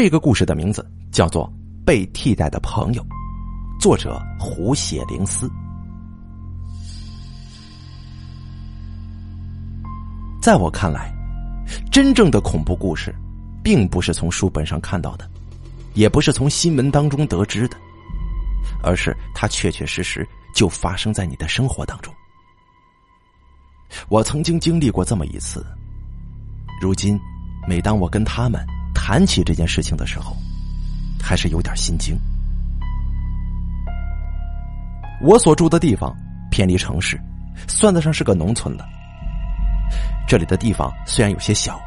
这个故事的名字叫做《被替代的朋友》，作者胡写灵思。在我看来，真正的恐怖故事，并不是从书本上看到的，也不是从新闻当中得知的，而是它确确实实就发生在你的生活当中。我曾经经历过这么一次，如今，每当我跟他们谈起这件事情的时候，还是有点心惊。我所住的地方偏离城市，算得上是个农村了。这里的地方虽然有些小，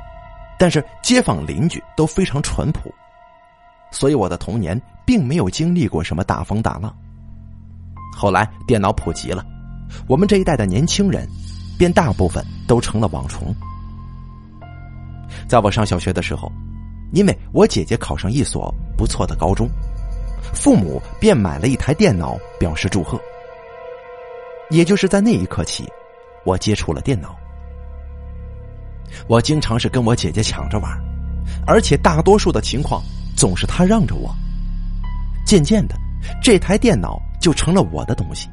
但是街坊邻居都非常淳朴，所以我的童年并没有经历过什么大风大浪。后来电脑普及了，我们这一代的年轻人便大部分都成了网虫。在我上小学的时候，因为我姐姐考上一所不错的高中，父母便买了一台电脑表示祝贺。也就是在那一刻起，我接触了电脑。我经常是跟我姐姐抢着玩，而且大多数的情况总是她让着我。渐渐的，这台电脑就成了我的东西。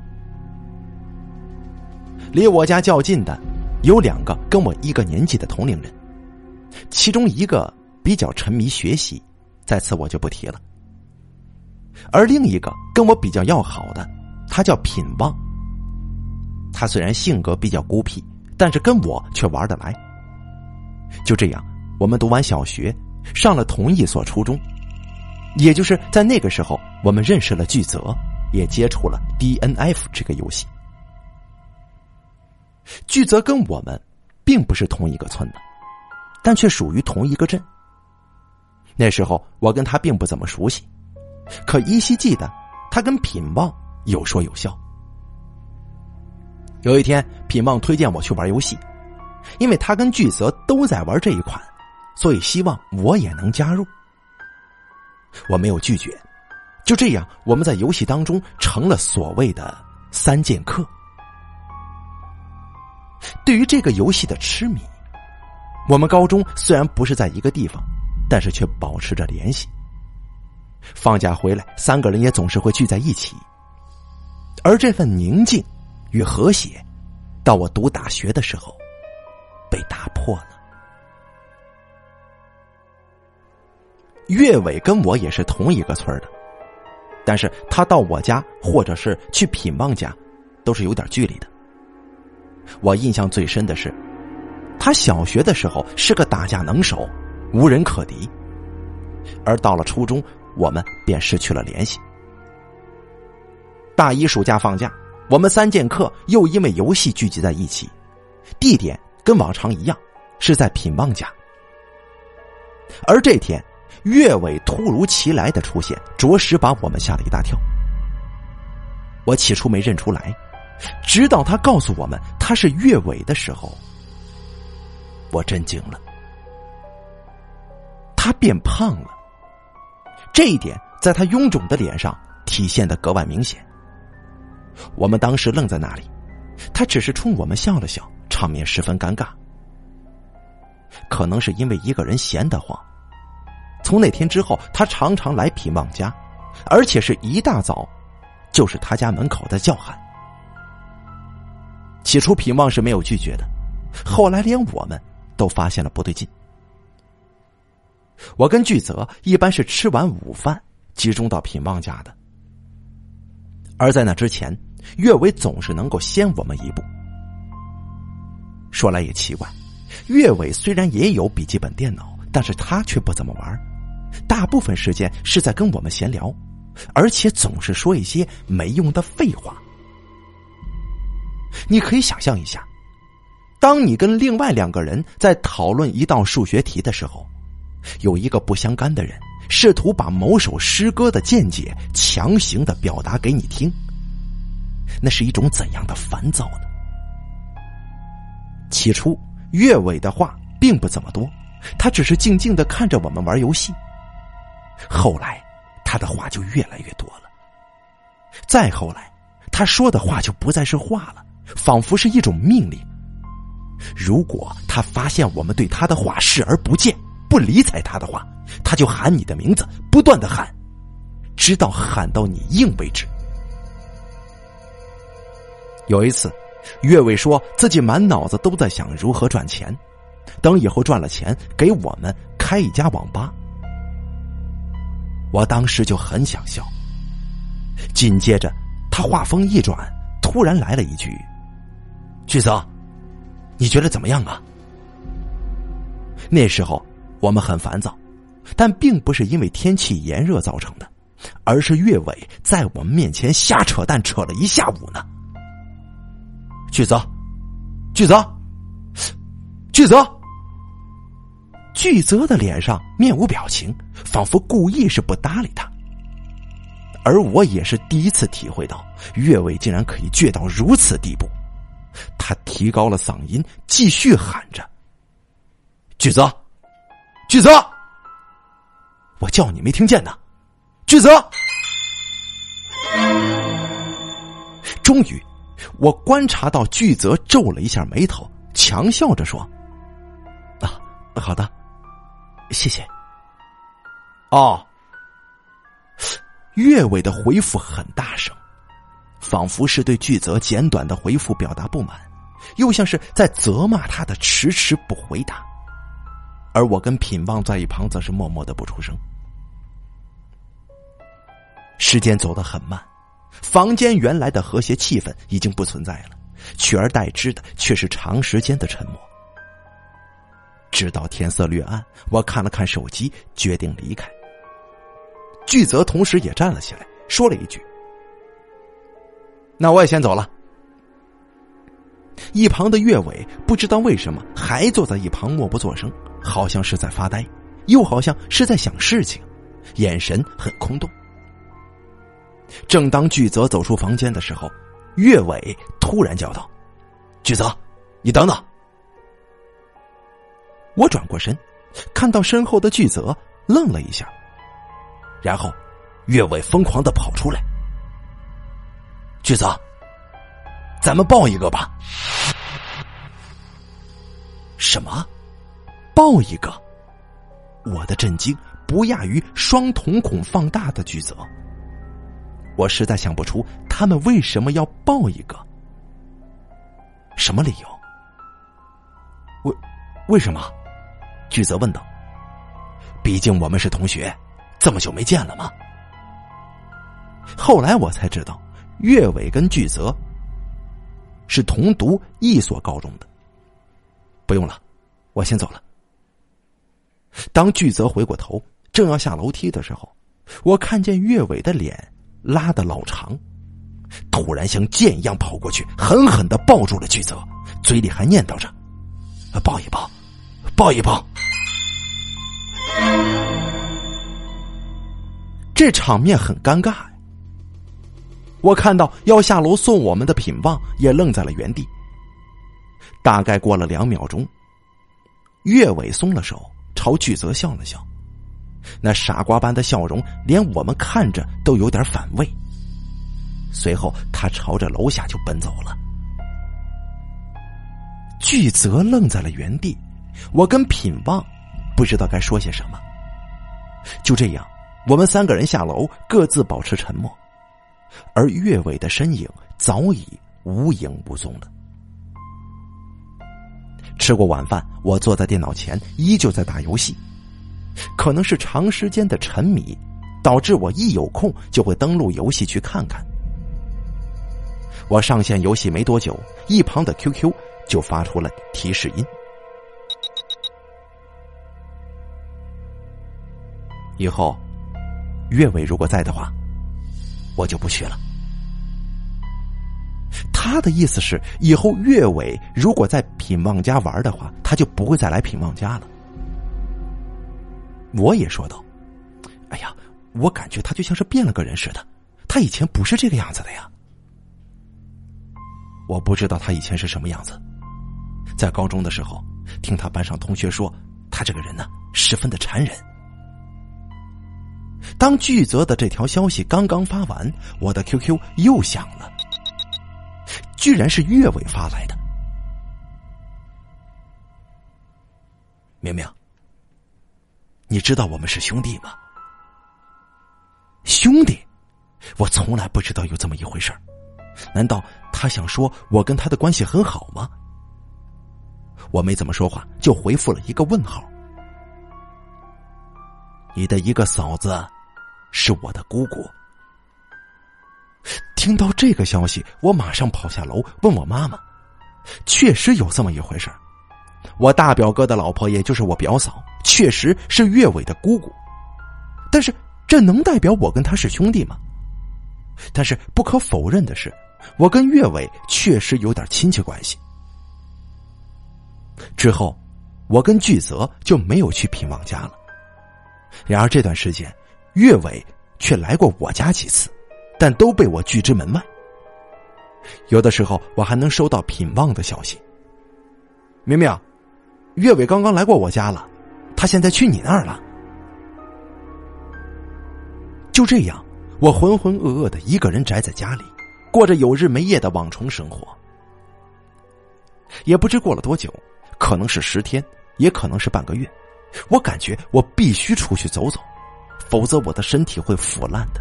离我家较近的有两个跟我一个年纪的同龄人，其中一个比较沉迷学习，在此我就不提了。而另一个跟我比较要好的，他叫品旺。他虽然性格比较孤僻，但是跟我却玩得来。就这样，我们读完小学，上了同一所初中，也就是在那个时候，我们认识了巨泽，也接触了 DNF 这个游戏。巨泽跟我们并不是同一个村的，但却属于同一个镇。那时候我跟他并不怎么熟悉，可依稀记得他跟品旺有说有笑。有一天，品旺推荐我去玩游戏。因为他跟巨泽都在玩这一款，所以希望我也能加入。我没有拒绝，就这样，我们在游戏当中成了所谓的三剑客。对于这个游戏的痴迷，我们高中虽然不是在一个地方，但是却保持着联系。放假回来，三个人也总是会聚在一起。而这份宁静与和谐，到我读大学的时候。被打破了。岳伟跟我也是同一个村的，但是他到我家或者是去品旺家，都是有点距离的。我印象最深的是，他小学的时候是个打架能手，无人可敌。而到了初中，我们便失去了联系。大一暑假放假，我们三剑客又因为游戏聚集在一起，地点。跟往常一样，是在品旺家。而这天，岳伟突如其来的出现，着实把我们吓了一大跳。我起初没认出来，直到他告诉我们他是岳伟的时候，我震惊了。他变胖了，这一点在他臃肿的脸上体现的格外明显。我们当时愣在那里，他只是冲我们笑了笑。场面十分尴尬，可能是因为一个人闲得慌。从那天之后，他常常来品旺家，而且是一大早，就是他家门口的叫喊。起初品旺是没有拒绝的，后来连我们都发现了不对劲。我跟巨泽一般是吃完午饭集中到品旺家的，而在那之前，岳伟总是能够先我们一步。说来也奇怪，岳伟虽然也有笔记本电脑，但是他却不怎么玩，大部分时间是在跟我们闲聊，而且总是说一些没用的废话。你可以想象一下，当你跟另外两个人在讨论一道数学题的时候，有一个不相干的人试图把某首诗歌的见解强行的表达给你听，那是一种怎样的烦躁呢？起初，岳伟的话并不怎么多，他只是静静的看着我们玩游戏。后来，他的话就越来越多了。再后来，他说的话就不再是话了，仿佛是一种命令。如果他发现我们对他的话视而不见，不理睬他的话，他就喊你的名字，不断的喊，直到喊到你应为止。有一次，岳伟说自己满脑子都在想如何赚钱，等以后赚了钱，给我们开一家网吧。我当时就很想笑，紧接着他话锋一转，突然来了一句：“巨泽，你觉得怎么样啊？”那时候我们很烦躁，但并不是因为天气炎热造成的，而是岳伟在我们面前瞎扯淡扯了一下午呢。巨泽，巨泽，巨泽，巨泽的脸上面无表情，仿佛故意是不搭理他。而我也是第一次体会到岳伟竟然可以倔到如此地步。他提高了嗓音，继续喊着。巨泽，巨泽，我叫你没听见呢，巨泽。终于，我观察到巨泽皱了一下眉头，强笑着说：“啊，好的，谢谢。”哦，岳伟的回复很大声，仿佛是对巨泽简短的回复表达不满，又像是在责骂他的迟迟不回答。而我跟品旺在一旁，则是默默的不出声。时间走得很慢，房间原来的和谐气氛已经不存在了，取而代之的却是长时间的沉默。直到天色略暗，我看了看手机，决定离开。巨泽同时也站了起来，说了一句：“那我也先走了。”一旁的岳伟不知道为什么还坐在一旁默不作声。好像是在发呆，又好像是在想事情，眼神很空洞。正当巨泽走出房间的时候，岳伟突然叫道：“巨泽，你等等！”我转过身，看到身后的巨泽愣了一下，然后岳伟疯狂的跑出来：“巨泽，咱们抱一个吧！”什么？抱一个，我的震惊不亚于双瞳孔放大的巨泽。我实在想不出他们为什么要抱一个，什么理由？为为什么？巨泽问道。毕竟我们是同学，这么久没见了吗？后来我才知道，岳伟跟巨泽是同读一所高中的。不用了，我先走了。当巨泽回过头，正要下楼梯的时候，我看见岳伟的脸拉的老长，突然像箭一样跑过去，狠狠的抱住了巨泽，嘴里还念叨着：“抱一抱，抱一抱。”这场面很尴尬呀。我看到要下楼送我们的品旺也愣在了原地。大概过了两秒钟，岳伟松了手。朝巨泽笑了笑，那傻瓜般的笑容，连我们看着都有点反胃。随后，他朝着楼下就奔走了。巨泽愣在了原地，我跟品旺不知道该说些什么。就这样，我们三个人下楼，各自保持沉默，而岳伟的身影早已无影无踪了。吃过晚饭，我坐在电脑前，依旧在打游戏。可能是长时间的沉迷，导致我一有空就会登录游戏去看看。我上线游戏没多久，一旁的 QQ 就发出了提示音。以后，岳伟如果在的话，我就不去了。他的意思是，以后岳伟如果在品旺家玩的话，他就不会再来品旺家了。我也说道：“哎呀，我感觉他就像是变了个人似的，他以前不是这个样子的呀。”我不知道他以前是什么样子，在高中的时候，听他班上同学说，他这个人呢，十分的残忍。当巨泽的这条消息刚刚发完，我的 QQ 又响了。居然是岳伟发来的，明明，你知道我们是兄弟吗？兄弟，我从来不知道有这么一回事难道他想说我跟他的关系很好吗？我没怎么说话，就回复了一个问号。你的一个嫂子，是我的姑姑。听到这个消息，我马上跑下楼问我妈妈，确实有这么一回事我大表哥的老婆，也就是我表嫂，确实是岳伟的姑姑。但是，这能代表我跟他是兄弟吗？但是不可否认的是，我跟岳伟确实有点亲戚关系。之后，我跟巨泽就没有去品望家了。然而这段时间，岳伟却来过我家几次，但都被我拒之门外。有的时候，我还能收到品望的消息。明明，岳伟刚刚来过我家了，他现在去你那儿了。就这样，我浑浑噩噩的一个人宅在家里，过着有日没夜的网虫生活。也不知过了多久，可能是十天，也可能是半个月。我感觉我必须出去走走，否则我的身体会腐烂的。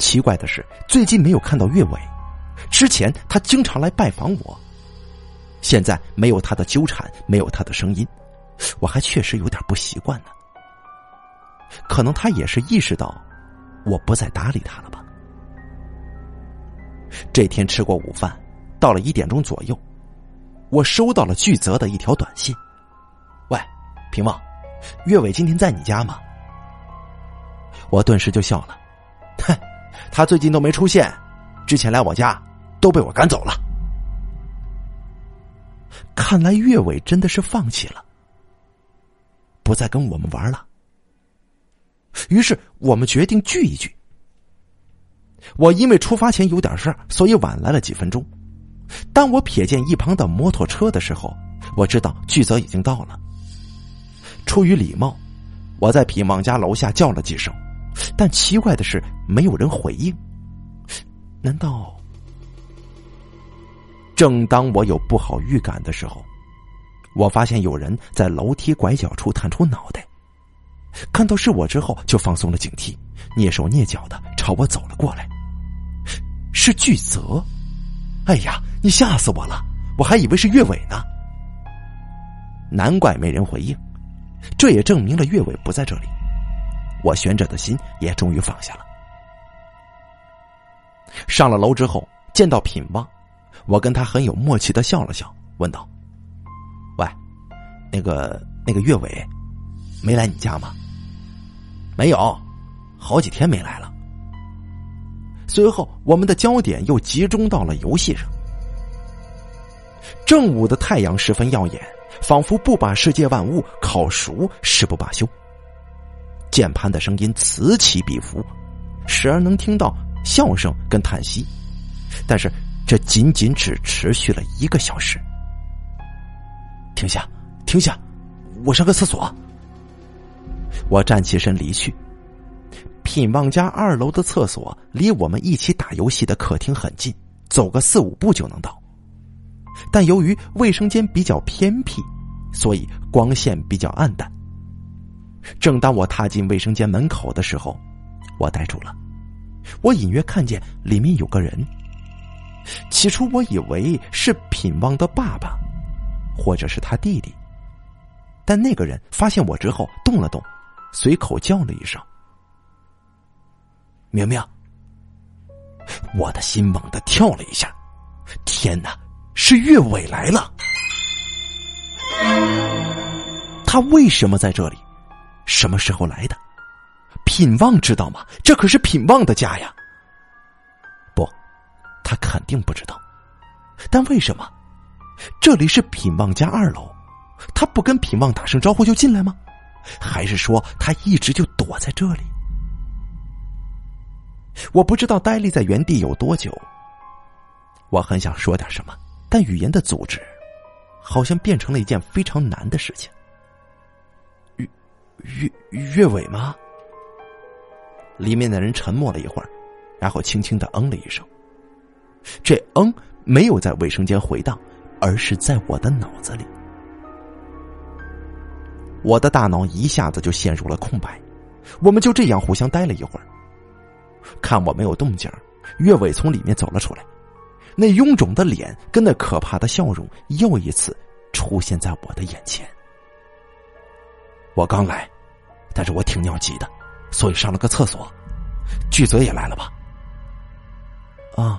奇怪的是，最近没有看到岳伟，之前他经常来拜访我，现在没有他的纠缠，没有他的声音，我还确实有点不习惯呢。可能他也是意识到我不再搭理他了吧。这天吃过午饭，到了一点钟左右，我收到了巨泽的一条短信。喂平望，岳伟今天在你家吗？我顿时就笑了，哼，他最近都没出现，之前来我家都被我赶走了。看来岳伟真的是放弃了，不再跟我们玩了。于是我们决定聚一聚。我因为出发前有点事儿，所以晚来了几分钟。当我瞥见一旁的摩托车的时候，我知道巨泽已经到了。出于礼貌，我在品望家楼下叫了几声，但奇怪的是，没有人回应。难道？正当我有不好预感的时候，我发现有人在楼梯拐角处探出脑袋，看到是我之后，就放松了警惕，蹑手蹑脚的朝我走了过来。是巨泽！哎呀，你吓死我了！我还以为是岳伟呢。难怪没人回应。这也证明了岳伟不在这里，我悬着的心也终于放下了。上了楼之后，见到品望，我跟他很有默契的笑了笑，问道：“喂，那个那个岳伟，没来你家吗？”“没有，好几天没来了。”随后，我们的焦点又集中到了游戏上。正午的太阳十分耀眼。仿佛不把世界万物烤熟誓不罢休。键盘的声音此起彼伏，时而能听到笑声跟叹息，但是这仅仅只持续了一个小时。停下，停下，我上个厕所。我站起身离去。品望家二楼的厕所离我们一起打游戏的客厅很近，走个四五步就能到。但由于卫生间比较偏僻，所以光线比较暗淡。正当我踏进卫生间门口的时候，我呆住了。我隐约看见里面有个人。起初我以为是品望的爸爸，或者是他弟弟。但那个人发现我之后动了动，随口叫了一声：“明明。”我的心猛地跳了一下。天哪！是岳伟来了，他为什么在这里？什么时候来的？品望知道吗？这可是品望的家呀！不，他肯定不知道。但为什么？这里是品望家二楼，他不跟品望打声招呼就进来吗？还是说他一直就躲在这里？我不知道呆立在原地有多久。我很想说点什么。但语言的组织，好像变成了一件非常难的事情。岳岳岳伟吗？里面的人沉默了一会儿，然后轻轻的嗯了一声。这嗯没有在卫生间回荡，而是在我的脑子里。我的大脑一下子就陷入了空白。我们就这样互相待了一会儿，看我没有动静，岳伟从里面走了出来，那臃肿的脸跟那可怕的笑容又一次出现在我的眼前。我刚来，但是我挺尿急的，所以上了个厕所。巨泽也来了吧？啊！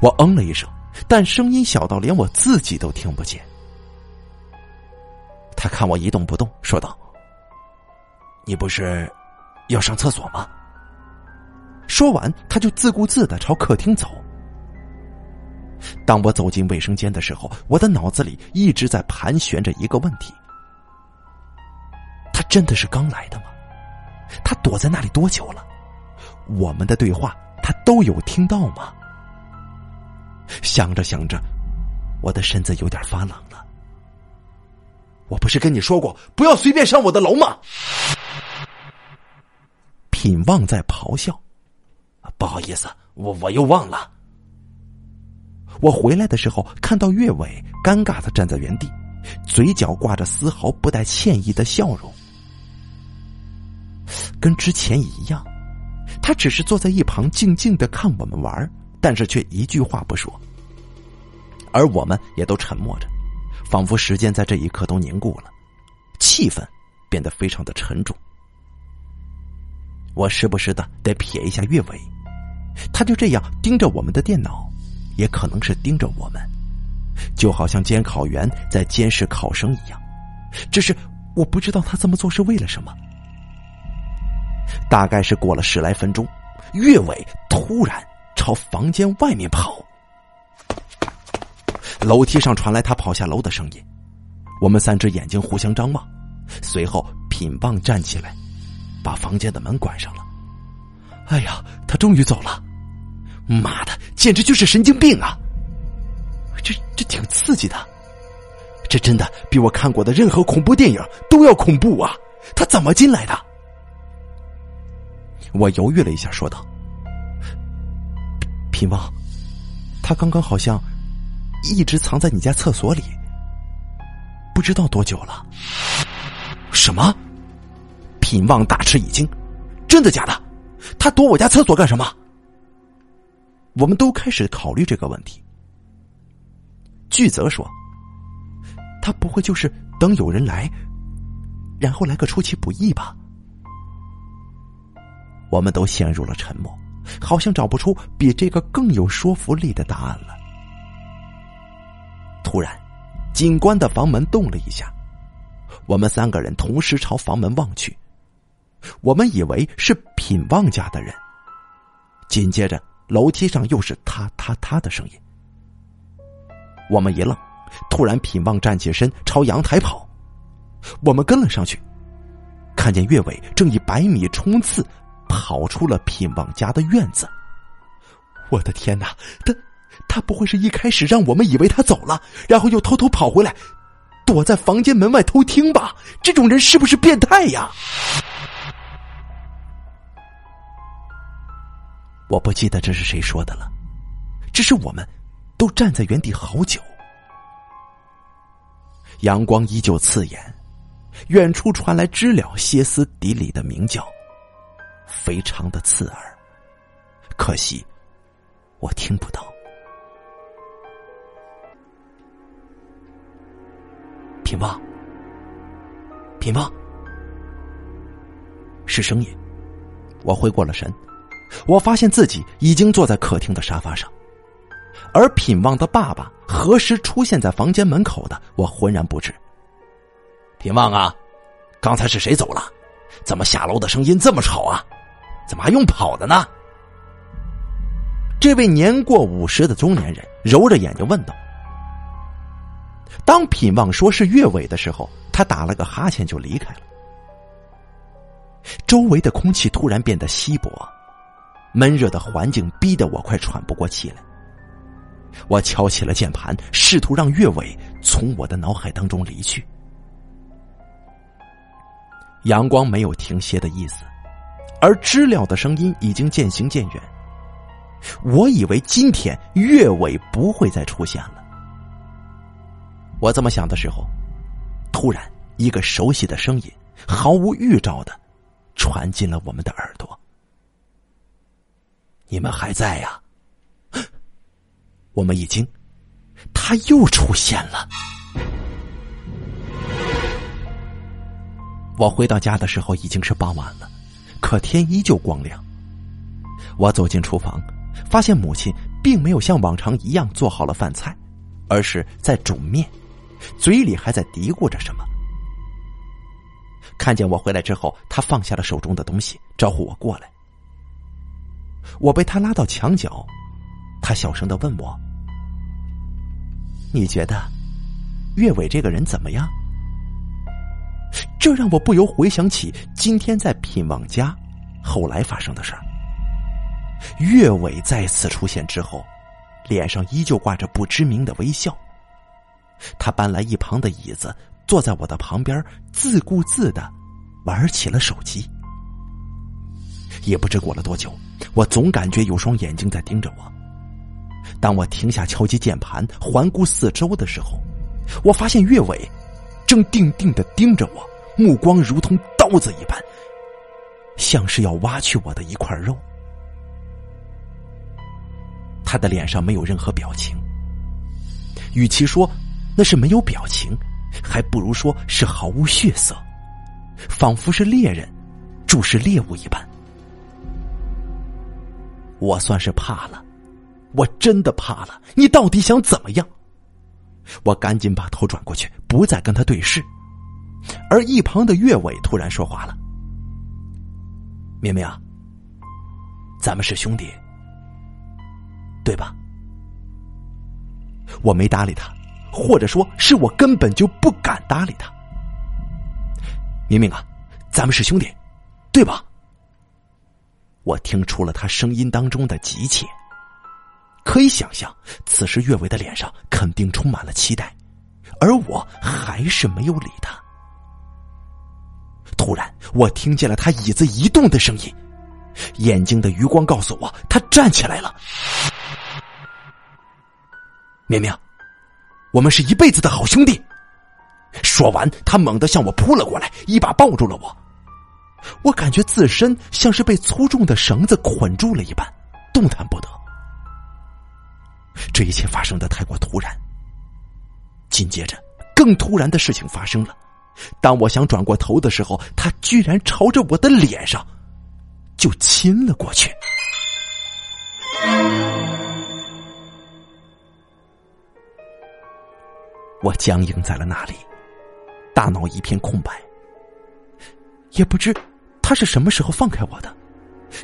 我嗯了一声，但声音小到连我自己都听不见。他看我一动不动，说道：“你不是要上厕所吗？”说完，他就自顾自的朝客厅走。当我走进卫生间的时候，我的脑子里一直在盘旋着一个问题：真的是刚来的吗？他躲在那里多久了？我们的对话他都有听到吗？想着想着，我的身子有点发冷了。我不是跟你说过不要随便上我的楼吗？品旺在咆哮。不好意思，我我又忘了。我回来的时候看到岳伟尴尬的站在原地，嘴角挂着丝毫不带歉意的笑容，跟之前一样。他只是坐在一旁静静的看我们玩，但是却一句话不说。而我们也都沉默着，仿佛时间在这一刻都凝固了，气氛变得非常的沉重。我时不时的得瞥一下岳伟，他就这样盯着我们的电脑，也可能是盯着我们，就好像监考员在监视考生一样。只是我不知道他这么做是为了什么。大概是过了十来分钟，岳伟突然朝房间外面跑。楼梯上传来他跑下楼的声音，我们三只眼睛互相张望，随后品棒站起来，把房间的门关上了。哎呀，他终于走了！妈的，简直就是神经病啊！这这挺刺激的，这真的比我看过的任何恐怖电影都要恐怖啊！他怎么进来的？我犹豫了一下，说道：“品旺，他刚刚好像一直藏在你家厕所里，不知道多久了。”什么？品旺大吃一惊，真的假的？他躲我家厕所干什么？我们都开始考虑这个问题。巨泽说：“他不会就是等有人来，然后来个出其不意吧？”我们都陷入了沉默，好像找不出比这个更有说服力的答案了。突然，警官的房门动了一下，我们三个人同时朝房门望去，我们以为是品旺家的人。紧接着，楼梯上又是“他他他”的声音。我们一愣，突然品旺站起身朝阳台跑，我们跟了上去，看见岳伟正以百米冲刺。跑出了品旺家的院子。我的天哪，他他不会是一开始让我们以为他走了，然后又偷偷跑回来，躲在房间门外偷听吧？这种人是不是变态呀？我不记得这是谁说的了，只是我们都站在原地好久。阳光依旧刺眼，远处传来知了歇斯底里的鸣叫。非常的刺耳，可惜我听不到。品旺，品旺，是声音。我回过了神，我发现自己已经坐在客厅的沙发上，而品旺的爸爸何时出现在房间门口的，我浑然不知。品旺啊，刚才是谁走了？怎么下楼的声音这么吵啊？怎么还用跑的呢？这位年过五十的中年人揉着眼睛问道。当品旺说是岳伟的时候，他打了个哈欠就离开了。周围的空气突然变得稀薄，闷热的环境逼得我快喘不过气来。我敲起了键盘，试图让岳伟从我的脑海当中离去。阳光没有停歇的意思。而知了的声音已经渐行渐远。我以为今天月尾不会再出现了。我这么想的时候，突然一个熟悉的声音毫无预兆的传进了我们的耳朵：“你们还在呀？”我们一惊，他又出现了。我回到家的时候已经是傍晚了，可天依旧光亮。我走进厨房，发现母亲并没有像往常一样做好了饭菜，而是在煮面，嘴里还在嘀咕着什么。看见我回来之后，他放下了手中的东西，招呼我过来。我被他拉到墙角，他小声的问我：“你觉得岳伟这个人怎么样？”这让我不由回想起今天在品望家后来发生的事儿。岳伟再次出现之后，脸上依旧挂着不知名的微笑。他搬来一旁的椅子，坐在我的旁边，自顾自的玩起了手机。也不知过了多久，我总感觉有双眼睛在盯着我。当我停下敲击键盘，环顾四周的时候，我发现岳伟正定定的盯着我。目光如同刀子一般，像是要挖去我的一块肉。他的脸上没有任何表情，与其说那是没有表情，还不如说是毫无血色，仿佛是猎人注视猎物一般。我算是怕了，我真的怕了。你到底想怎么样？我赶紧把头转过去，不再跟他对视。而一旁的岳伟突然说话了：“明明啊，咱们是兄弟，对吧？”我没搭理他，或者说是我根本就不敢搭理他。明明啊，咱们是兄弟，对吧？我听出了他声音当中的急切，可以想象，此时岳伟的脸上肯定充满了期待，而我还是没有理他。突然，我听见了他椅子移动的声音，眼睛的余光告诉我，他站起来了。明明，我们是一辈子的好兄弟。说完，他猛地向我扑了过来，一把抱住了我。我感觉自身像是被粗重的绳子捆住了一般，动弹不得。这一切发生的太过突然，紧接着，更突然的事情发生了。当我想转过头的时候，他居然朝着我的脸上就亲了过去。我僵硬在了那里，大脑一片空白。也不知他是什么时候放开我的，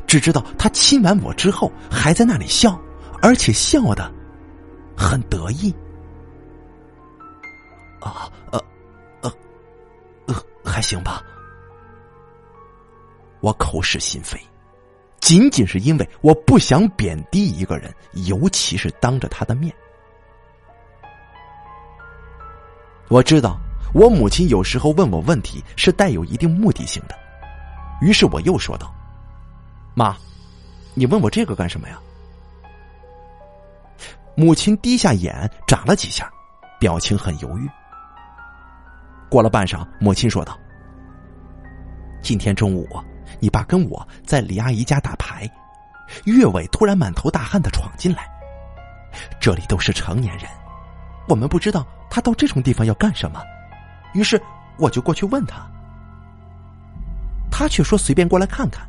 只知道他亲完我之后还在那里笑，而且笑的很得意。啊，呃。呃，呃还行吧，我口是心非，仅仅是因为我不想贬低一个人，尤其是当着他的面。我知道我母亲有时候问我问题是带有一定目的性的，于是我又说道：“妈，你问我这个干什么呀？”母亲低下眼，眨了几下，表情很犹豫。过了半晌，母亲说道：“今天中午，你爸跟我在李阿姨家打牌，岳伟突然满头大汗的闯进来。这里都是成年人，我们不知道他到这种地方要干什么，于是我就过去问他，他却说随便过来看看。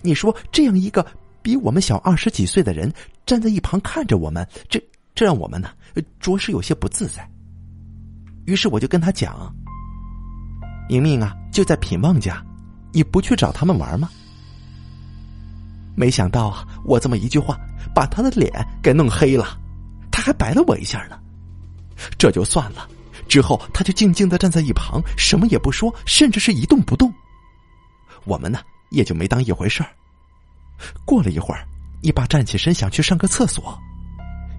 你说这样一个比我们小二十几岁的人站在一旁看着我们，这这让我们呢着实有些不自在。”于是我就跟他讲：“明明啊，就在品望家，你不去找他们玩吗？”没想到啊，我这么一句话，把他的脸给弄黑了，他还白了我一下呢。这就算了，之后他就静静的站在一旁，什么也不说，甚至是一动不动。我们呢，也就没当一回事儿。过了一会儿，一把站起身想去上个厕所，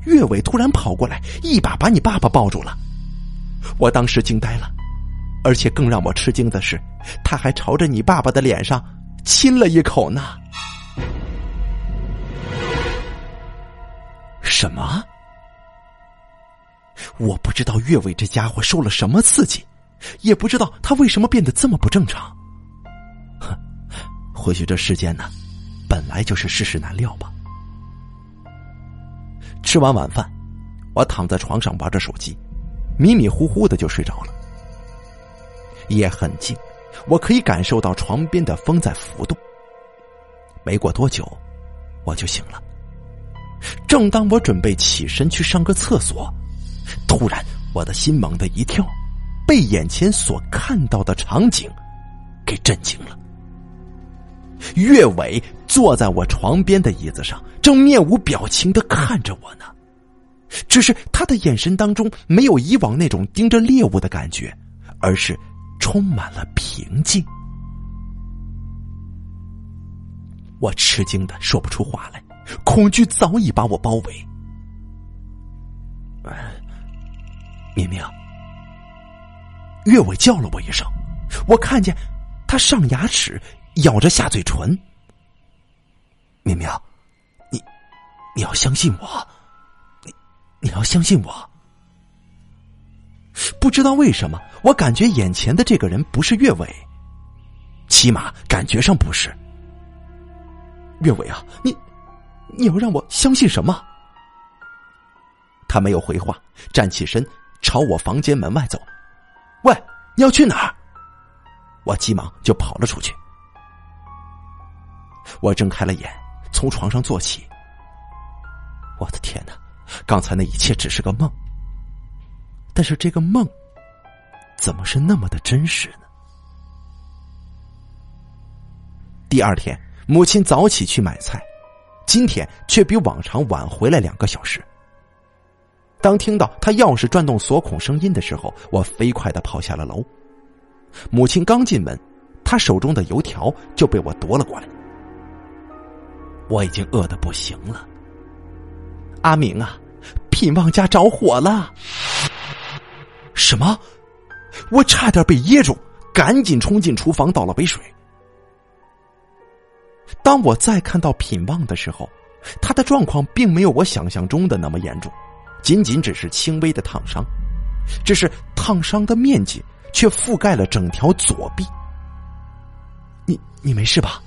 岳伟突然跑过来，一把把你爸爸抱住了。我当时惊呆了，而且更让我吃惊的是，他还朝着你爸爸的脸上亲了一口呢。什么？我不知道岳伟这家伙受了什么刺激，也不知道他为什么变得这么不正常。哼，或许这世间呢，本来就是世事难料吧。吃完晚饭，我躺在床上玩着手机，迷迷糊糊的就睡着了。夜很静，我可以感受到床边的风在浮动。没过多久，我就醒了。正当我准备起身去上个厕所，突然我的心猛地一跳，被眼前所看到的场景给震惊了。岳伟坐在我床边的椅子上，正面无表情的看着我呢。只是他的眼神当中没有以往那种盯着猎物的感觉，而是充满了平静。我吃惊的说不出话来。恐惧早已把我包围。明明，岳伟叫了我一声，我看见他上牙齿，咬着下嘴唇。明明，你你要相信我，你你要相信我。不知道为什么，我感觉眼前的这个人不是岳伟，起码感觉上不是。岳伟啊，你。你要让我相信什么？他没有回话，站起身朝我房间门外走。喂，你要去哪儿？我急忙就跑了出去。我睁开了眼，从床上坐起。我的天哪！刚才那一切只是个梦，但是这个梦怎么是那么的真实呢？第二天，母亲早起去买菜。今天却比往常晚回来两个小时。当听到他钥匙转动锁孔声音的时候，我飞快的跑下了楼。母亲刚进门，他手中的油条就被我夺了过来。我已经饿得不行了。阿明啊，品旺家着火了！什么？我差点被噎住，赶紧冲进厨房倒了杯水。当我再看到品旺的时候，他的状况并没有我想象中的那么严重，仅仅只是轻微的烫伤，只是烫伤的面积却覆盖了整条左臂。你你没事吧？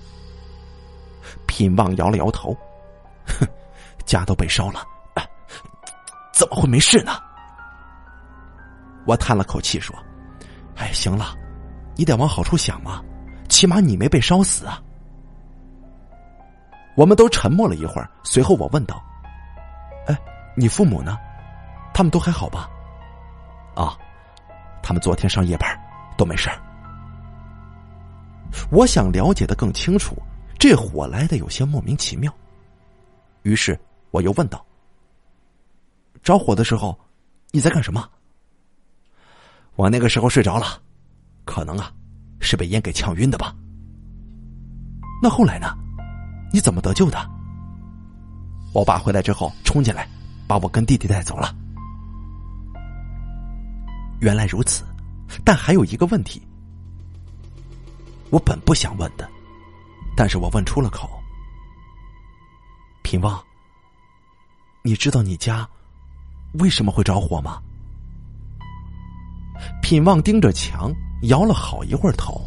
品旺摇了摇头，哼，家都被烧了，怎么会没事呢？我叹了口气说：“哎，行了，你得往好处想嘛，起码你没被烧死啊。”我们都沉默了一会儿，随后我问道：“哎，你父母呢？他们都还好吧？”“啊，他们昨天上夜班，都没事。”我想了解的更清楚，这火来的有些莫名其妙。于是我又问道：“着火的时候，你在干什么？”“我那个时候睡着了，可能啊，是被烟给呛晕的吧。”“那后来呢？”你怎么得救的？我爸回来之后冲进来，把我跟弟弟带走了。原来如此，但还有一个问题，我本不想问的，但是我问出了口。平旺，你知道你家为什么会着火吗？品旺盯着墙，摇了好一会儿头，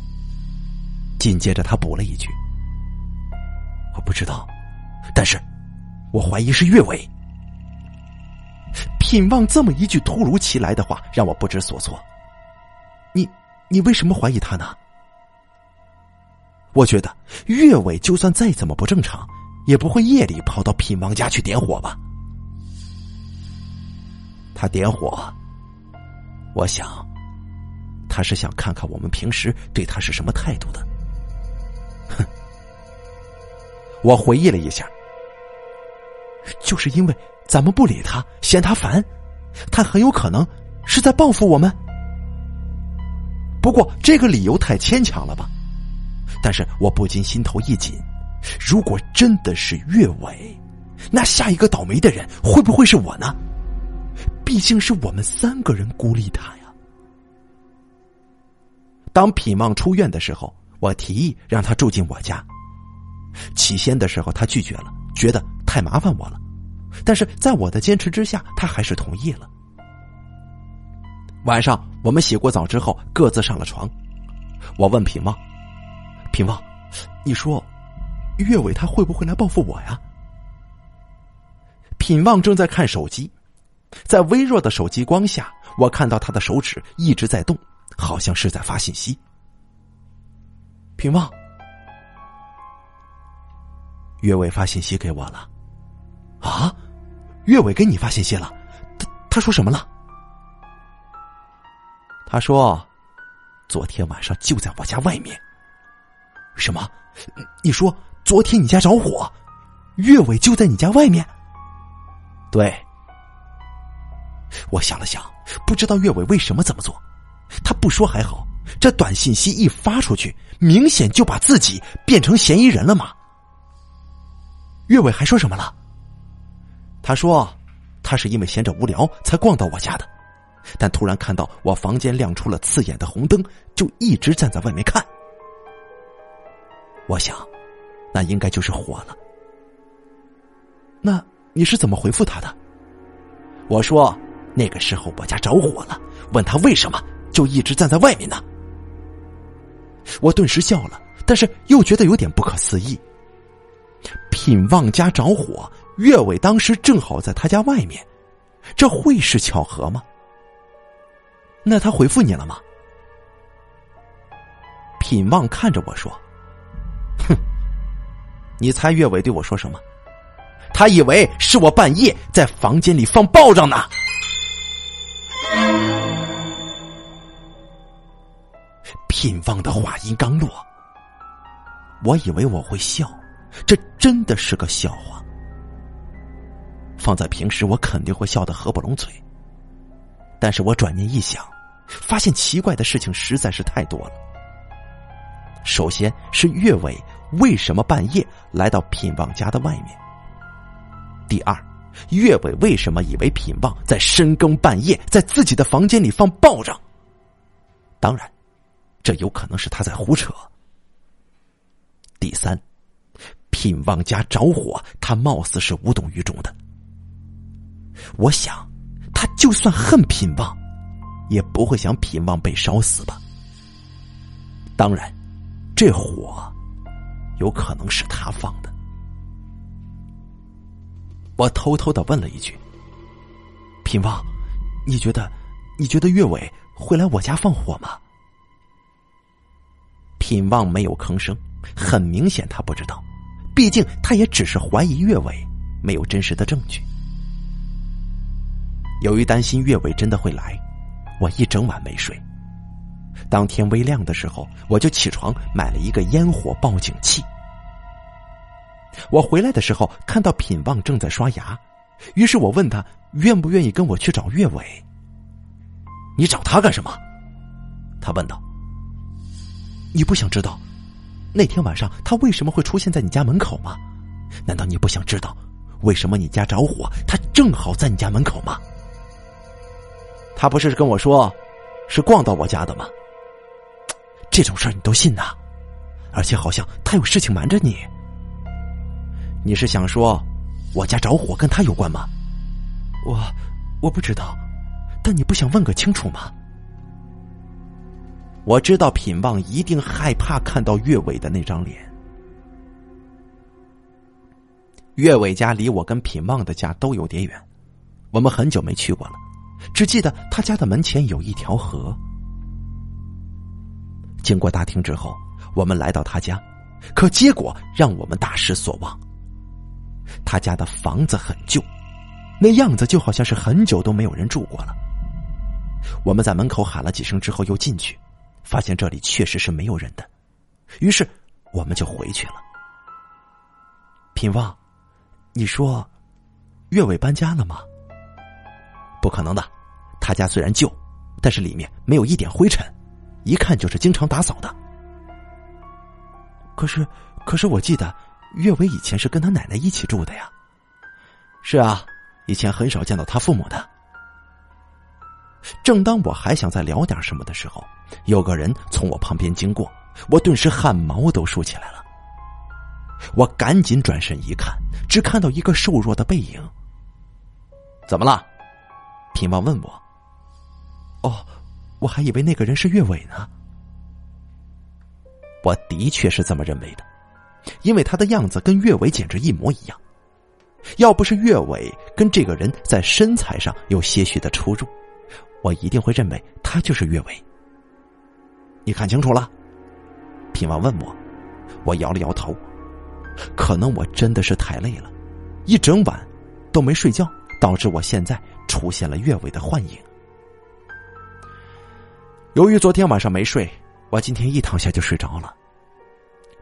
紧接着他补了一句。我不知道，但是我怀疑是岳伟。品望这么一句突如其来的话，让我不知所措。你，你为什么怀疑他呢？我觉得岳伟就算再怎么不正常，也不会夜里跑到品王家去点火吧？他点火，我想他是想看看我们平时对他是什么态度的。哼。我回忆了一下，就是因为咱们不理他，嫌他烦，他很有可能是在报复我们。不过这个理由太牵强了吧？但是我不禁心头一紧，如果真的是岳伟，那下一个倒霉的人会不会是我呢？毕竟是我们三个人孤立他呀。当品望出院的时候，我提议让他住进我家。起先的时候，他拒绝了，觉得太麻烦我了。但是在我的坚持之下，他还是同意了。晚上我们洗过澡之后，各自上了床。我问品旺：“品旺，你说，岳伟他会不会来报复我呀？”品旺正在看手机，在微弱的手机光下，我看到他的手指一直在动，好像是在发信息。品旺，岳伟发信息给我了。啊，岳伟给你发信息了？他他说什么了？他说，昨天晚上就在我家外面。什么？你说昨天你家着火，岳伟就在你家外面？对。我想了想，不知道岳伟为什么这么做。他不说还好，这短信息一发出去，明显就把自己变成嫌疑人了嘛。岳伟还说什么了？他说，他是因为闲着无聊才逛到我家的，但突然看到我房间亮出了刺眼的红灯，就一直站在外面看。我想，那应该就是火了。那你是怎么回复他的？我说，那个时候我家着火了，问他为什么就一直站在外面呢？我顿时笑了，但是又觉得有点不可思议。品旺家着火。岳伟当时正好在他家外面，这会是巧合吗？那他回复你了吗？品旺看着我说：“，你猜岳伟对我说什么？他以为是我半夜在房间里放爆仗呢。”品旺的话音刚落，我以为我会笑，这真的是个笑话。放在平时，我肯定会笑得合不拢嘴。但是我转念一想，发现奇怪的事情实在是太多了。首先是岳伟为什么半夜来到品旺家的外面？第二，岳伟为什么以为品旺在深更半夜在自己的房间里放爆仗？当然，这有可能是他在胡扯。第三，品旺家着火，他貌似是无动于衷的。我想，他就算恨品旺，也不会想品旺被烧死吧。当然，这火有可能是他放的。我偷偷的问了一句：“品旺，你觉得，你觉得岳伟会来我家放火吗？”品旺没有吭声，很明显他不知道，毕竟他也只是怀疑岳伟，没有真实的证据。由于担心岳伟真的会来，我一整晚没睡。当天微亮的时候，我就起床买了一个烟火报警器。我回来的时候看到品旺正在刷牙，于是我问他愿不愿意跟我去找岳伟。你找他干什么？他问道。你不想知道那天晚上他为什么会出现在你家门口吗？难道你不想知道为什么你家着火，他正好在你家门口吗？他不是跟我说，是逛到我家的吗？这种事儿你都信呐？而且好像他有事情瞒着你。你是想说，我家着火跟他有关吗？我我不知道，但你不想问个清楚吗？我知道品旺一定害怕看到岳伟的那张脸。岳伟家离我跟品旺的家都有点远，我们很久没去过了。只记得他家的门前有一条河。经过大厅之后，我们来到他家，可结果让我们大失所望。他家的房子很旧，那样子就好像是很久都没有人住过了。我们在门口喊了几声之后，又进去，发现这里确实是没有人的，于是我们就回去了。品旺，你说，岳伟搬家了吗？不可能的，他家虽然旧，但是里面没有一点灰尘，一看就是经常打扫的。可是，可是我记得岳伟以前是跟他奶奶一起住的呀。是啊，以前很少见到他父母的。正当我还想再聊点什么的时候，有个人从我旁边经过，我顿时汗毛都竖起来了。我赶紧转身一看，只看到一个瘦弱的背影。怎么了？品旺问我：“哦，我还以为那个人是岳伟呢。我的确是这么认为的，因为他的样子跟岳伟简直一模一样。要不是岳伟跟这个人在身材上有些许的出入，我一定会认为他就是岳伟。你看清楚了？品王问我，我摇了摇头。可能我真的是太累了，一整晚都没睡觉，导致我现在出现了岳伟的幻影。由于昨天晚上没睡，我今天一躺下就睡着了。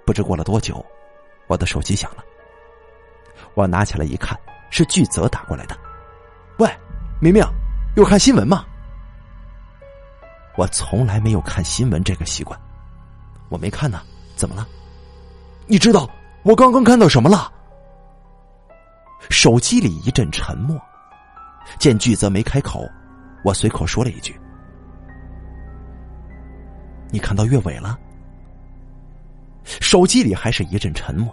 不知过了多久，我的手机响了。我拿起来一看，是巨泽打过来的。喂，明明，有看新闻吗？我从来没有看新闻这个习惯，我没看呢。怎么了？你知道我刚刚看到什么了？手机里一阵沉默。见巨泽没开口，我随口说了一句：“你看到岳伟了？”手机里还是一阵沉默。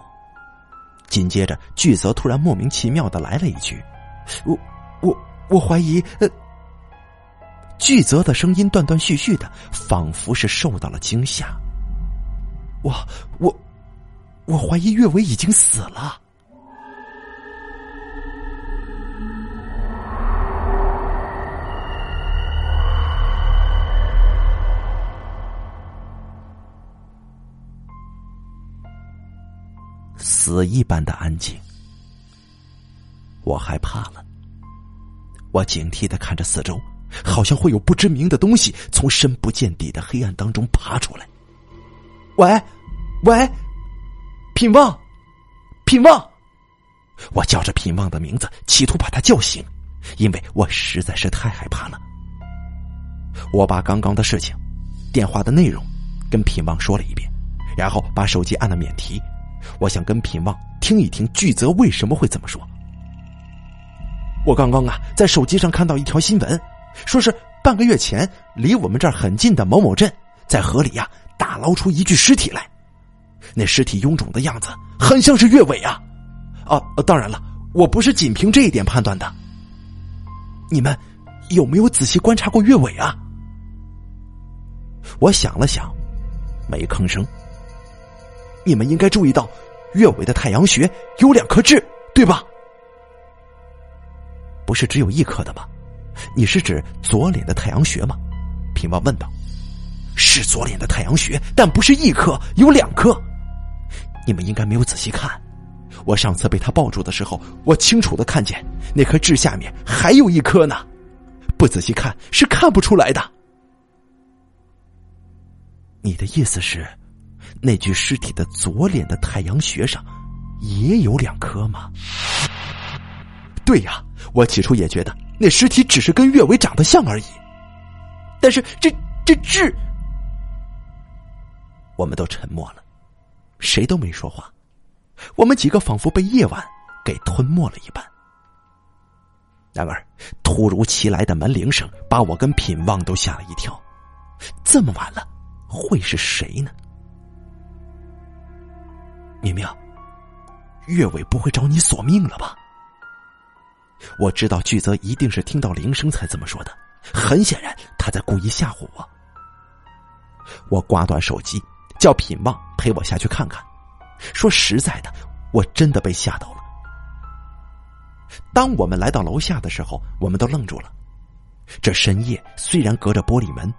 紧接着，巨泽突然莫名其妙的来了一句：“我，我，我怀疑。”呃，巨泽的声音断断续续的，仿佛是受到了惊吓。我，我，我怀疑岳伟已经死了。死一般的安静，我害怕了。我警惕的看着四周，好像会有不知名的东西从深不见底的黑暗当中爬出来。喂，喂，品旺，品旺！我叫着品旺的名字，企图把他叫醒，因为我实在是太害怕了。我把刚刚的事情、电话的内容跟品旺说了一遍，然后把手机按了免提。我想跟品旺听一听巨泽为什么会这么说。我刚刚啊，在手机上看到一条新闻，说是半个月前离我们这儿很近的某某镇，在河里呀打捞出一具尸体来，那尸体臃肿的样子很像是岳伟啊！啊，当然了，我不是仅凭这一点判断的。你们有没有仔细观察过岳伟啊？我想了想，没吭声。你们应该注意到，月尾的太阳穴有两颗痣，对吧？不是只有一颗的吗？你是指左脸的太阳穴吗？平王问道。是左脸的太阳穴，但不是一颗，有两颗。你们应该没有仔细看。我上次被他抱住的时候，我清楚的看见那颗痣下面还有一颗呢。不仔细看是看不出来的。你的意思是？那具尸体的左脸的太阳穴上也有两颗吗？对呀，我起初也觉得那尸体只是跟岳伟长得像而已。但是这这痣……我们都沉默了，谁都没说话。我们几个仿佛被夜晚给吞没了一般。然而，突如其来的门铃声把我跟品旺都吓了一跳。这么晚了，会是谁呢？明明，岳伟不会找你索命了吧？我知道巨泽一定是听到铃声才这么说的，很显然他在故意吓唬我。我挂断手机，叫品旺陪我下去看看。说实在的，我真的被吓到了。当我们来到楼下的时候，我们都愣住了。这深夜虽然隔着玻璃门，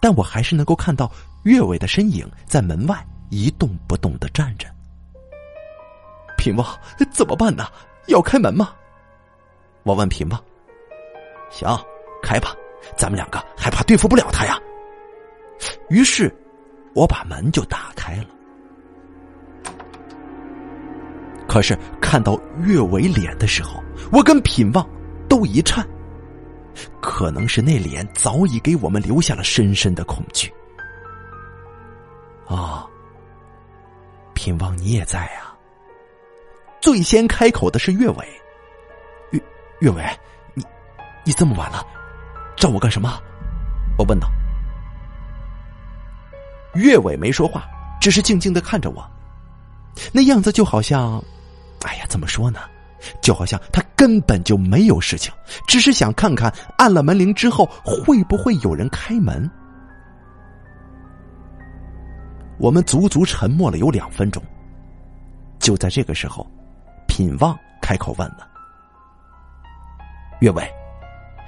但我还是能够看到岳伟的身影在门外一动不动的站着。品旺，怎么办呢？要开门吗？我问品旺。行，开吧，咱们两个还怕对付不了他呀。于是，我把门就打开了。可是看到岳伟脸的时候，我跟品旺都一颤。可能是那脸早已给我们留下了深深的恐惧。啊，品旺，你也在啊。最先开口的是岳伟，岳岳伟，你你这么晚了，找我干什么？我问道。岳伟没说话，只是静静的看着我，那样子就好像，哎呀，怎么说呢？就好像他根本就没有事情，只是想看看按了门铃之后会不会有人开门。我们足足沉默了有两分钟。就在这个时候，品旺开口问了：“岳伟，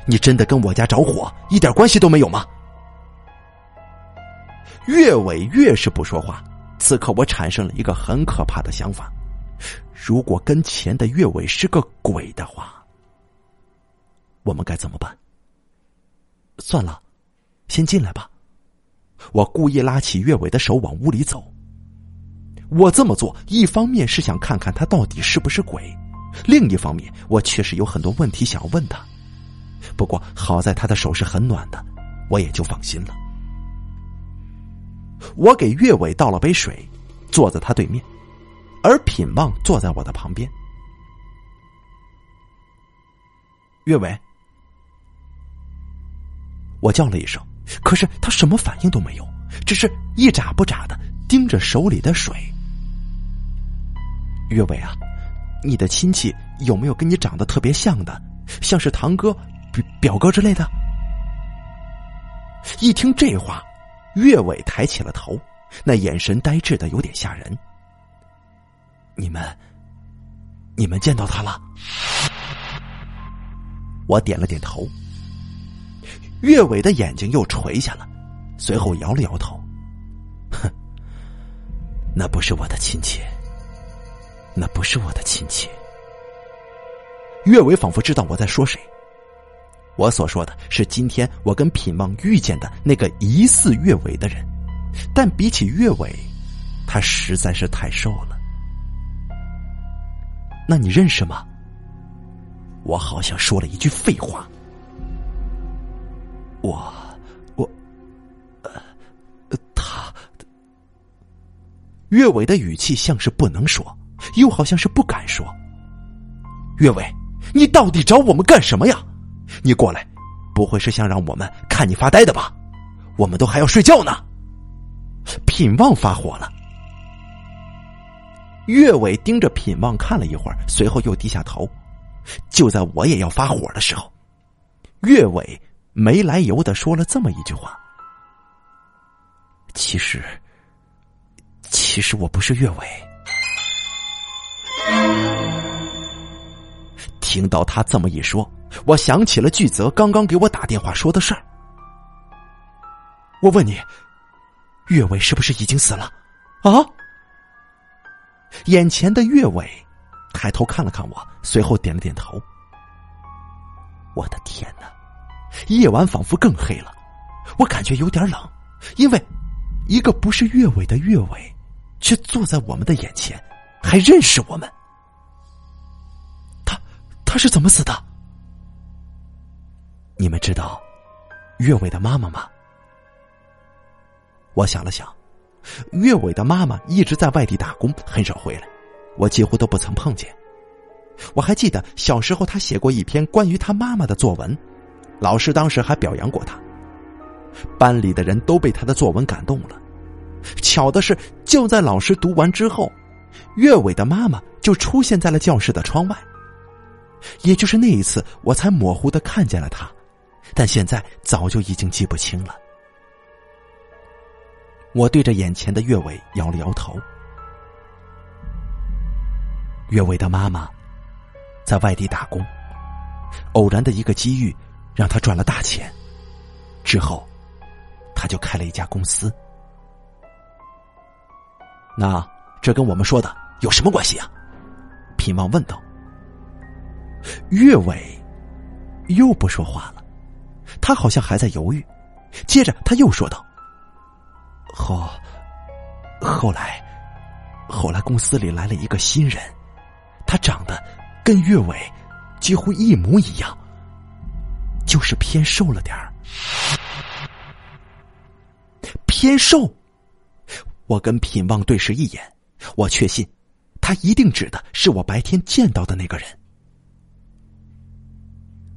你真的跟我家着火一点关系都没有吗？”岳伟越是不说话，此刻我产生了一个很可怕的想法：如果跟前的岳伟是个鬼的话，我们该怎么办？算了，先进来吧。我故意拉起岳伟的手往屋里走。我这么做，一方面是想看看他到底是不是鬼，另一方面，我确实有很多问题想要问他。不过好在他的手是很暖的，我也就放心了。我给岳伟倒了杯水，坐在他对面，而品旺坐在我的旁边。岳伟，我叫了一声，可是他什么反应都没有，只是一眨不眨的盯着手里的水。岳伟啊，你的亲戚有没有跟你长得特别像的，像是堂哥、表表哥之类的？一听这话。岳伟抬起了头，那眼神呆滞的有点吓人。你们，你们见到他了？我点了点头。岳伟的眼睛又垂下了，随后摇了摇头，哼，那不是我的亲戚，那不是我的亲戚。岳伟仿佛知道我在说谁。我所说的是今天我跟品望遇见的那个疑似岳伟的人，但比起岳伟，他实在是太瘦了。那你认识吗？我好像说了一句废话。我，我，呃，他，岳伟的语气像是不能说，又好像是不敢说。岳伟，你到底找我们干什么呀？你过来，不会是想让我们看你发呆的吧？我们都还要睡觉呢。品望发火了，岳伟盯着品望看了一会儿，随后又低下头。就在我也要发火的时候，岳伟没来由的说了这么一句话：“其实，其实我不是岳伟。”听到他这么一说。我想起了巨泽刚刚给我打电话说的事儿。我问你，岳伟是不是已经死了？啊！眼前的岳伟抬头看了看我，随后点了点头。我的天哪！夜晚仿佛更黑了，我感觉有点冷，因为一个不是岳伟的岳伟，却坐在我们的眼前，还认识我们。他他是怎么死的？你们知道岳伟的妈妈吗？我想了想，岳伟的妈妈一直在外地打工，很少回来，我几乎都不曾碰见。我还记得小时候他写过一篇关于他妈妈的作文，老师当时还表扬过他，班里的人都被他的作文感动了。巧的是，就在老师读完之后，岳伟的妈妈就出现在了教室的窗外。也就是那一次，我才模糊的看见了他。但现在早就已经记不清了。我对着眼前的岳伟摇了摇头。岳伟的妈妈在外地打工，偶然的一个机遇让他赚了大钱，之后他就开了一家公司。那这跟我们说的有什么关系啊？品望问道。岳伟又不说话了。他好像还在犹豫，接着他又说道：“后，后来，后来公司里来了一个新人，他长得跟岳伟几乎一模一样，就是偏瘦了点儿。偏瘦。”我跟品望对视一眼，我确信，他一定指的是我白天见到的那个人。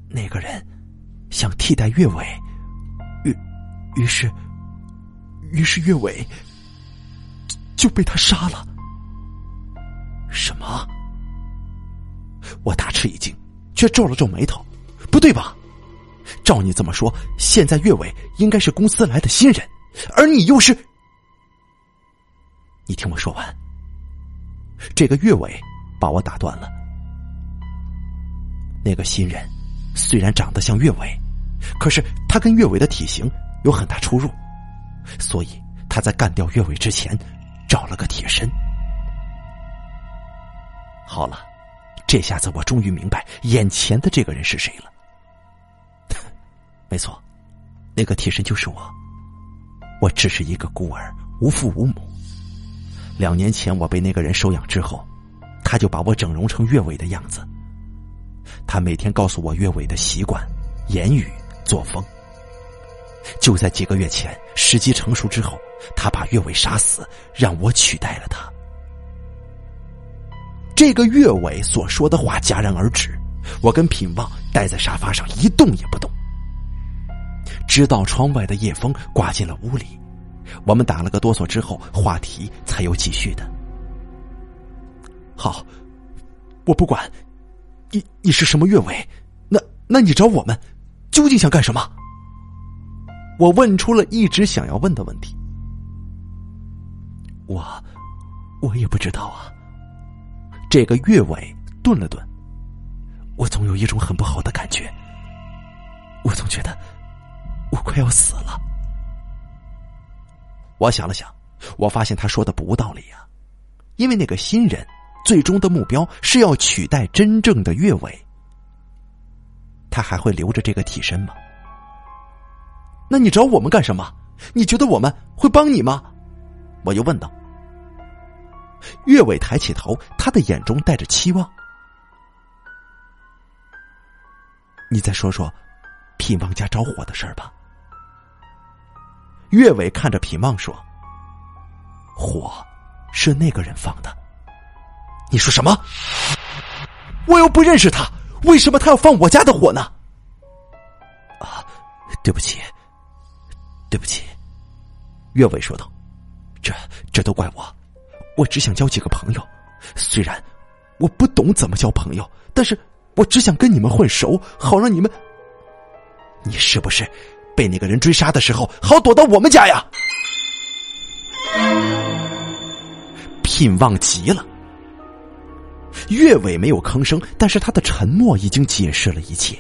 那个人。想替代岳伟，于于是，于是岳伟就被他杀了。什么？我大吃一惊，却皱了皱眉头。不对吧？照你这么说，现在岳伟应该是公司来的新人，而你又是……你听我说完。这个岳伟把我打断了。那个新人虽然长得像岳伟，可是他跟岳伟的体型有很大出入，所以他在干掉岳伟之前找了个替身。好了，这下子我终于明白眼前的这个人是谁了。没错，那个替身就是我。我只是一个孤儿，无父无母。两年前我被那个人收养之后，他就把我整容成岳伟的样子。他每天告诉我岳伟的习惯、言语、作风。就在几个月前，时机成熟之后，他把岳伟杀死，让我取代了他。这个岳伟所说的话戛然而止，我跟品旺待在沙发上一动也不动，直到窗外的夜风刮进了屋里，我们打了个哆嗦之后，话题才有继续的。好，我不管，你你是什么岳伟？那那你找我们，究竟想干什么？我问出了一直想要问的问题。我我也不知道啊。这个岳伟顿了顿，我总有一种很不好的感觉，我总觉得我快要死了。我想了想，我发现他说的不无道理呀，因为那个新人最终的目标是要取代真正的岳伟，他还会留着这个替身吗？那你找我们干什么？你觉得我们会帮你吗？我又问道。岳伟抬起头，他的眼中带着期望。你再说说，品王家着火的事儿吧。岳伟看着品旺说：“火是那个人放的。”你说什么？我又不认识他，为什么他要放我家的火呢？啊，对不起，对不起。岳伟说道：“这这都怪我。”我只想交几个朋友，虽然我不懂怎么交朋友，但是我只想跟你们混熟，好让你们。你是不是被那个人追杀的时候，好躲到我们家呀？品旺急了，岳伟没有吭声，但是他的沉默已经解释了一切。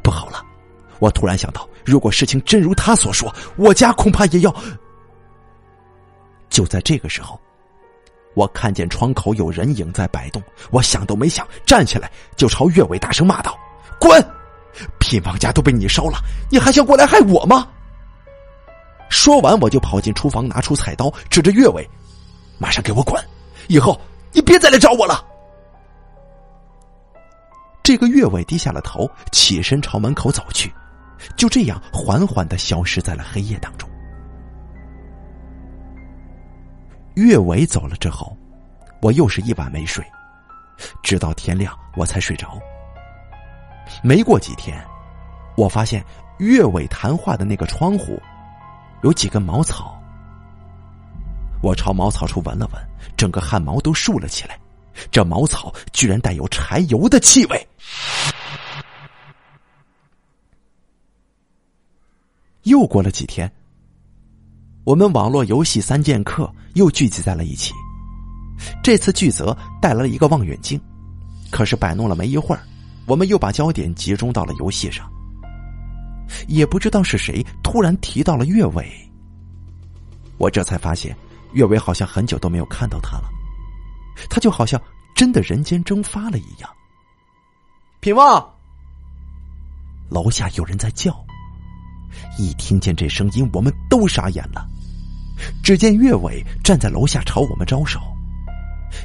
不好了，我突然想到，如果事情真如他所说，我家恐怕也要。就在这个时候，我看见窗口有人影在摆动。我想都没想，站起来就朝岳伟大声骂道：“滚！品王家都被你烧了，你还想过来害我吗？”说完，我就跑进厨房，拿出菜刀，指着岳伟：“马上给我滚！以后你别再来找我了。”这个岳伟低下了头，起身朝门口走去，就这样缓缓的消失在了黑夜当中。岳伟走了之后，我又是一晚没睡，直到天亮我才睡着。没过几天，我发现月尾谈话的那个窗户有几根茅草，我朝茅草处闻了闻，整个汗毛都竖了起来。这茅草居然带有柴油的气味。又过了几天。我们网络游戏三剑客又聚集在了一起。这次巨泽带来了一个望远镜，可是摆弄了没一会儿，我们又把焦点集中到了游戏上。也不知道是谁突然提到了岳伟，我这才发现岳伟好像很久都没有看到他了，他就好像真的人间蒸发了一样。品旺，楼下有人在叫。一听见这声音，我们都傻眼了。只见岳伟站在楼下朝我们招手，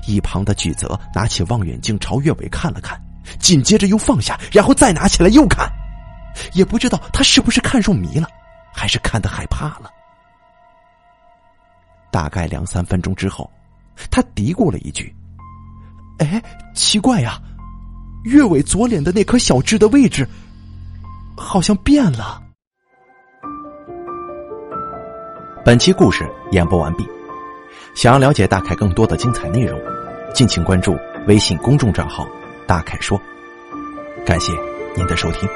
一旁的巨泽拿起望远镜朝岳伟看了看，紧接着又放下，然后再拿起来又看，也不知道他是不是看入迷了，还是看得害怕了。大概两三分钟之后，他嘀咕了一句：“哎，奇怪呀，岳伟左脸的那颗小痣的位置好像变了。”本期故事演播完毕，想要了解大凯更多的精彩内容，敬请关注微信公众账号大凯说。感谢您的收听。